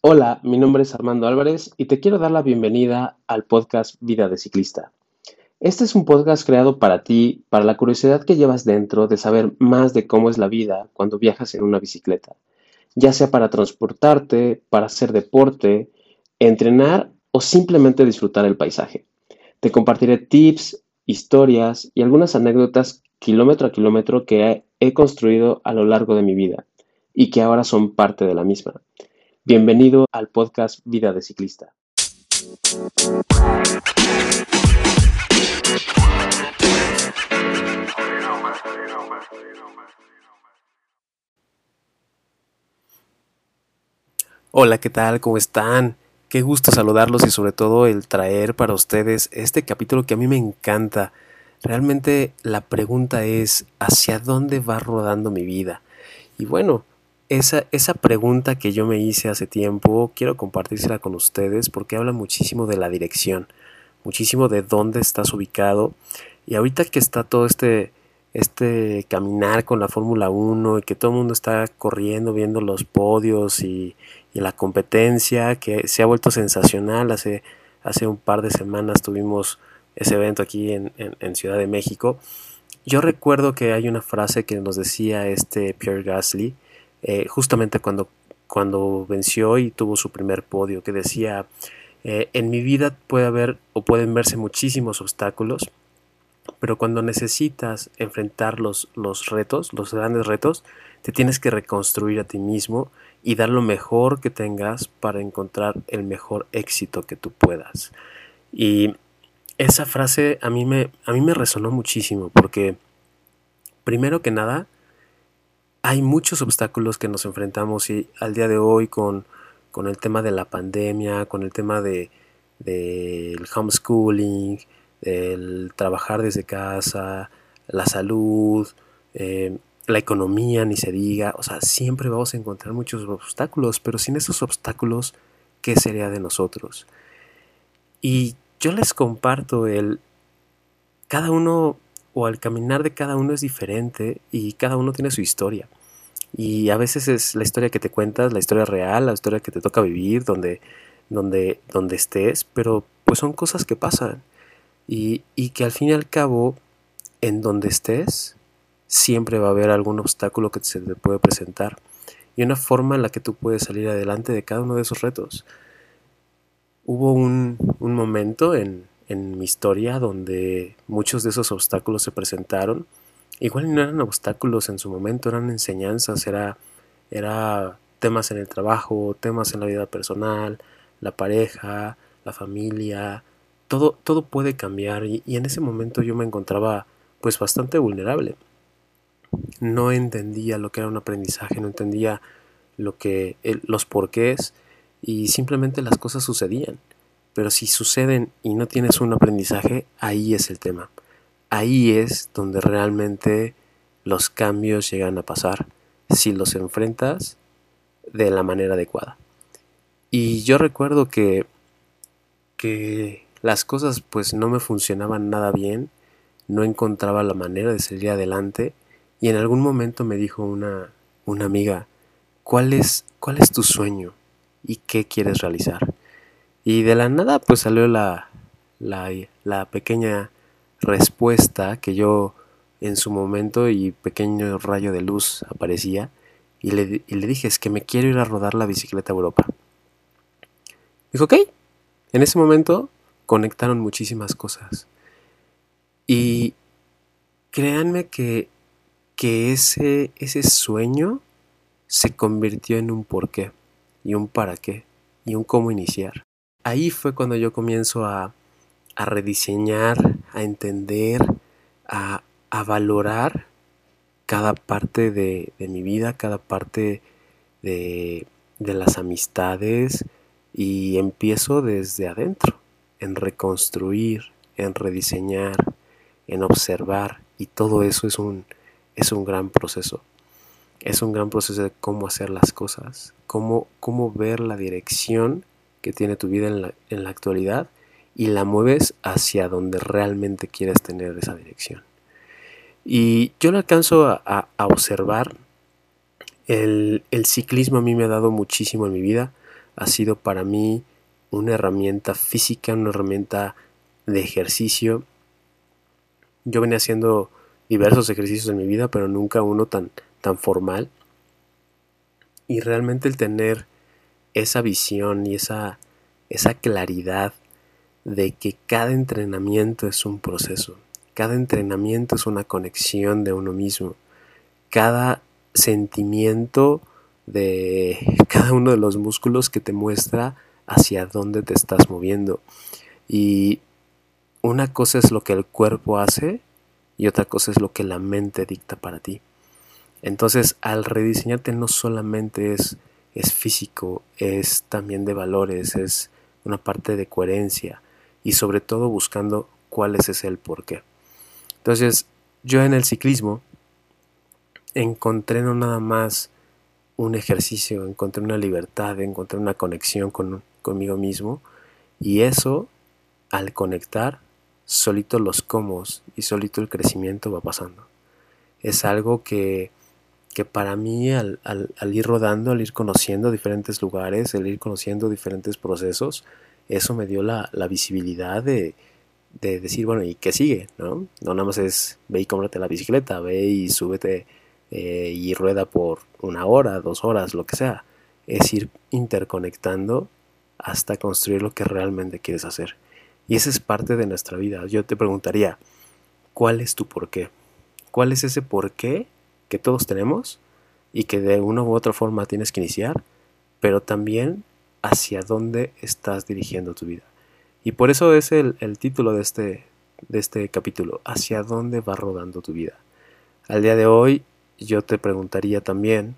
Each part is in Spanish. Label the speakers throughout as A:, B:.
A: Hola, mi nombre es Armando Álvarez y te quiero dar la bienvenida al podcast Vida de Ciclista. Este es un podcast creado para ti, para la curiosidad que llevas dentro de saber más de cómo es la vida cuando viajas en una bicicleta, ya sea para transportarte, para hacer deporte, entrenar o simplemente disfrutar el paisaje. Te compartiré tips, historias y algunas anécdotas kilómetro a kilómetro que he construido a lo largo de mi vida y que ahora son parte de la misma. Bienvenido al podcast Vida de Ciclista. Hola, ¿qué tal? ¿Cómo están? Qué gusto saludarlos y sobre todo el traer para ustedes este capítulo que a mí me encanta. Realmente la pregunta es, ¿hacia dónde va rodando mi vida? Y bueno, esa, esa pregunta que yo me hice hace tiempo, quiero compartírsela con ustedes porque habla muchísimo de la dirección, muchísimo de dónde estás ubicado. Y ahorita que está todo este, este caminar con la Fórmula 1 y que todo el mundo está corriendo, viendo los podios y, la competencia que se ha vuelto sensacional. Hace, hace un par de semanas tuvimos ese evento aquí en, en Ciudad de México. Yo recuerdo que hay una frase que nos decía este Pierre Gasly, eh, justamente cuando, cuando venció y tuvo su primer podio, que decía, eh, en mi vida puede haber o pueden verse muchísimos obstáculos, pero cuando necesitas enfrentar los, los retos, los grandes retos, te tienes que reconstruir a ti mismo y dar lo mejor que tengas para encontrar el mejor éxito que tú puedas. Y esa frase a mí me, a mí me resonó muchísimo porque, primero que nada, hay muchos obstáculos que nos enfrentamos y al día de hoy con, con el tema de la pandemia, con el tema de del homeschooling, el trabajar desde casa, la salud, eh, la economía, ni se diga, o sea, siempre vamos a encontrar muchos obstáculos, pero sin esos obstáculos, ¿qué sería de nosotros? Y yo les comparto el, cada uno o al caminar de cada uno es diferente y cada uno tiene su historia. Y a veces es la historia que te cuentas, la historia real, la historia que te toca vivir, donde, donde, donde estés, pero pues son cosas que pasan. Y, y que al fin y al cabo, en donde estés, siempre va a haber algún obstáculo que se te puede presentar. Y una forma en la que tú puedes salir adelante de cada uno de esos retos. Hubo un, un momento en, en mi historia donde muchos de esos obstáculos se presentaron. Igual no eran obstáculos en su momento, eran enseñanzas, era, era temas en el trabajo, temas en la vida personal, la pareja, la familia, todo, todo puede cambiar y, en ese momento yo me encontraba pues bastante vulnerable. No entendía lo que era un aprendizaje, no entendía lo que los porqués y simplemente las cosas sucedían. Pero si suceden y no tienes un aprendizaje, ahí es el tema. Ahí es donde realmente los cambios llegan a pasar si los enfrentas de la manera adecuada. Y yo recuerdo que, que las cosas pues no me funcionaban nada bien, no encontraba la manera de salir adelante y en algún momento me dijo una, una amiga, ¿cuál es, ¿cuál es tu sueño y qué quieres realizar? Y de la nada pues salió la, la, pequeña respuesta que yo en su momento y pequeño rayo de luz aparecía y le, y le, dije es que me quiero ir a rodar la bicicleta a Europa. Dijo, ok. En ese momento conectaron muchísimas cosas. Y créanme que, que ese, ese sueño se convirtió en un porqué y un para qué y un cómo iniciar. Ahí fue cuando yo comienzo a, rediseñar, a entender, a, valorar cada parte de, mi vida, cada parte de, de las amistades y empiezo desde adentro, en reconstruir, en rediseñar, en observar y todo eso es un, es un gran proceso. Es un gran proceso de cómo hacer las cosas, cómo, cómo ver la dirección que tiene tu vida en la, actualidad y la mueves hacia donde realmente quieres tener esa dirección. Y yo lo alcanzo a, observar. El, el, ciclismo a mí me ha dado muchísimo en mi vida. Ha sido para mí una herramienta física, una herramienta de ejercicio. Yo venía haciendo diversos ejercicios en mi vida, pero nunca uno tan, tan formal. Y realmente el tener esa visión y esa, esa claridad de que cada entrenamiento es un proceso, cada entrenamiento es una conexión de uno mismo, cada sentimiento de cada uno de los músculos que te muestra hacia dónde te estás moviendo. Y una cosa es lo que el cuerpo hace y otra cosa es lo que la mente dicta para ti. Entonces, al rediseñarte no solamente es, es físico, es también de valores, es una parte de coherencia, y sobre todo buscando cuál es el porqué. Entonces, yo en el ciclismo encontré no nada más un ejercicio, encontré una libertad, encontré una conexión con, conmigo mismo y eso, al conectar, solito los comos y solito el crecimiento va pasando. Es algo que, que para mí al, al ir rodando, al ir conociendo diferentes lugares, al ir conociendo diferentes procesos, eso me dio la, visibilidad de, decir, bueno, ¿y qué sigue? ¿no? no nada más es ve y cómprate la bicicleta, ve y súbete eh, y rueda por una hora, dos horas, lo que sea. Es ir interconectando hasta construir lo que realmente quieres hacer. Y esa es parte de nuestra vida. Yo te preguntaría, ¿cuál es tu porqué? ¿Cuál es ese porqué que todos tenemos y que de una u otra forma tienes que iniciar? Pero también hacia dónde estás dirigiendo tu vida. Y por eso es el, título de este, de este capítulo, hacia dónde va rodando tu vida. Al día de hoy yo te preguntaría también,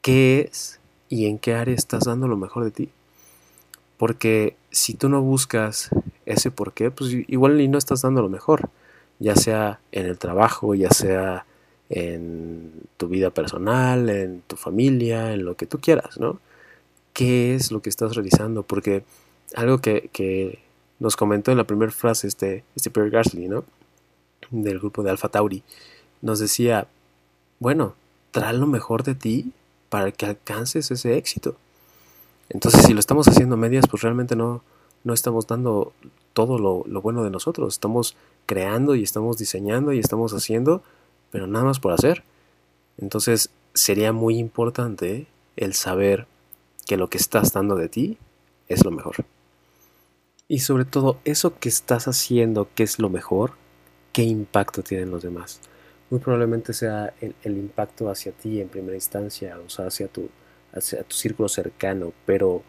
A: ¿qué es y en qué área estás dando lo mejor de ti? Porque si tú no buscas ese por qué, pues igual ni no estás dando lo mejor, ya sea en el trabajo, ya sea en tu vida personal, en tu familia, en lo que tú quieras, ¿no? qué es lo que estás realizando, porque algo que, nos comentó en la primera frase este, este Pierre Gasly, ¿no? Del grupo de Alpha Tauri, nos decía, bueno, trae lo mejor de ti para que alcances ese éxito. Entonces, si lo estamos haciendo medias, pues realmente no, no estamos dando todo lo, lo, bueno de nosotros. Estamos creando y estamos diseñando y estamos haciendo, pero nada más por hacer. Entonces, sería muy importante el saber que lo que estás dando de ti es lo mejor. Y sobre todo, eso que estás haciendo, que es lo mejor, ¿qué impacto tienen los demás? Muy probablemente sea el, impacto hacia ti en primera instancia, o sea, hacia tu, hacia tu círculo cercano, pero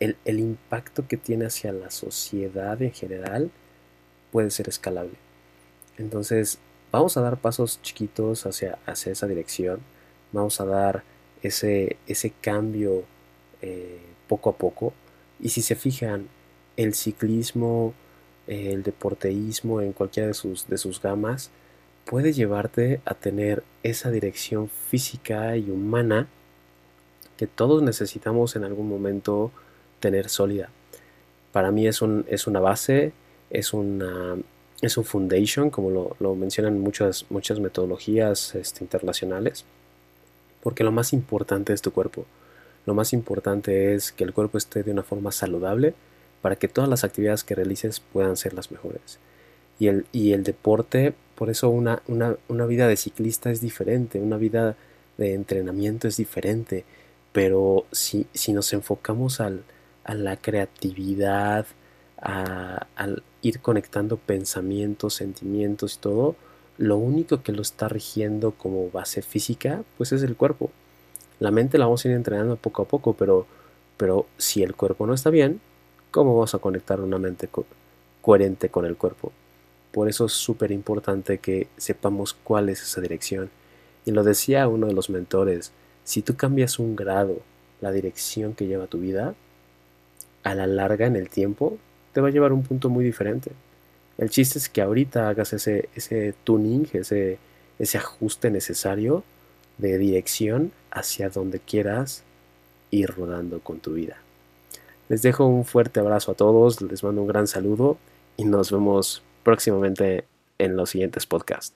A: el, impacto que tiene hacia la sociedad en general puede ser escalable. Entonces, vamos a dar pasos chiquitos hacia, hacia esa dirección, vamos a dar ese, ese cambio eh, poco a poco. Y si se fijan, el ciclismo, el deporteísmo en cualquiera de sus, de sus gamas, puede llevarte a tener esa dirección física y humana que todos necesitamos en algún momento tener sólida. Para mí es, un, es una base, es, una, es un foundation, como lo, mencionan muchas, muchas metodologías este, internacionales, porque lo más importante es tu cuerpo. Lo más importante es que el cuerpo esté de una forma saludable para que todas las actividades que realices puedan ser las mejores. Y el, y el deporte, por eso una, una, vida de ciclista es diferente, una vida de entrenamiento es diferente, pero si, si nos enfocamos al, a la creatividad, a, al ir conectando pensamientos, sentimientos y todo, lo único que lo está rigiendo como base física, pues es el cuerpo. La mente la vamos a ir entrenando poco a poco, pero, pero si el cuerpo no está bien, ¿cómo vamos a conectar una mente coherente con el cuerpo? Por eso es súper importante que sepamos cuál es esa dirección. Y lo decía uno de los mentores, si tú cambias un grado la dirección que lleva tu vida, a la larga en el tiempo te va a llevar a un punto muy diferente. El chiste es que ahorita hagas ese, ese tuning, ese, ese ajuste necesario de dirección hacia donde quieras ir rodando con tu vida. Les dejo un fuerte abrazo a todos, les mando un gran saludo y nos vemos próximamente en los siguientes podcasts.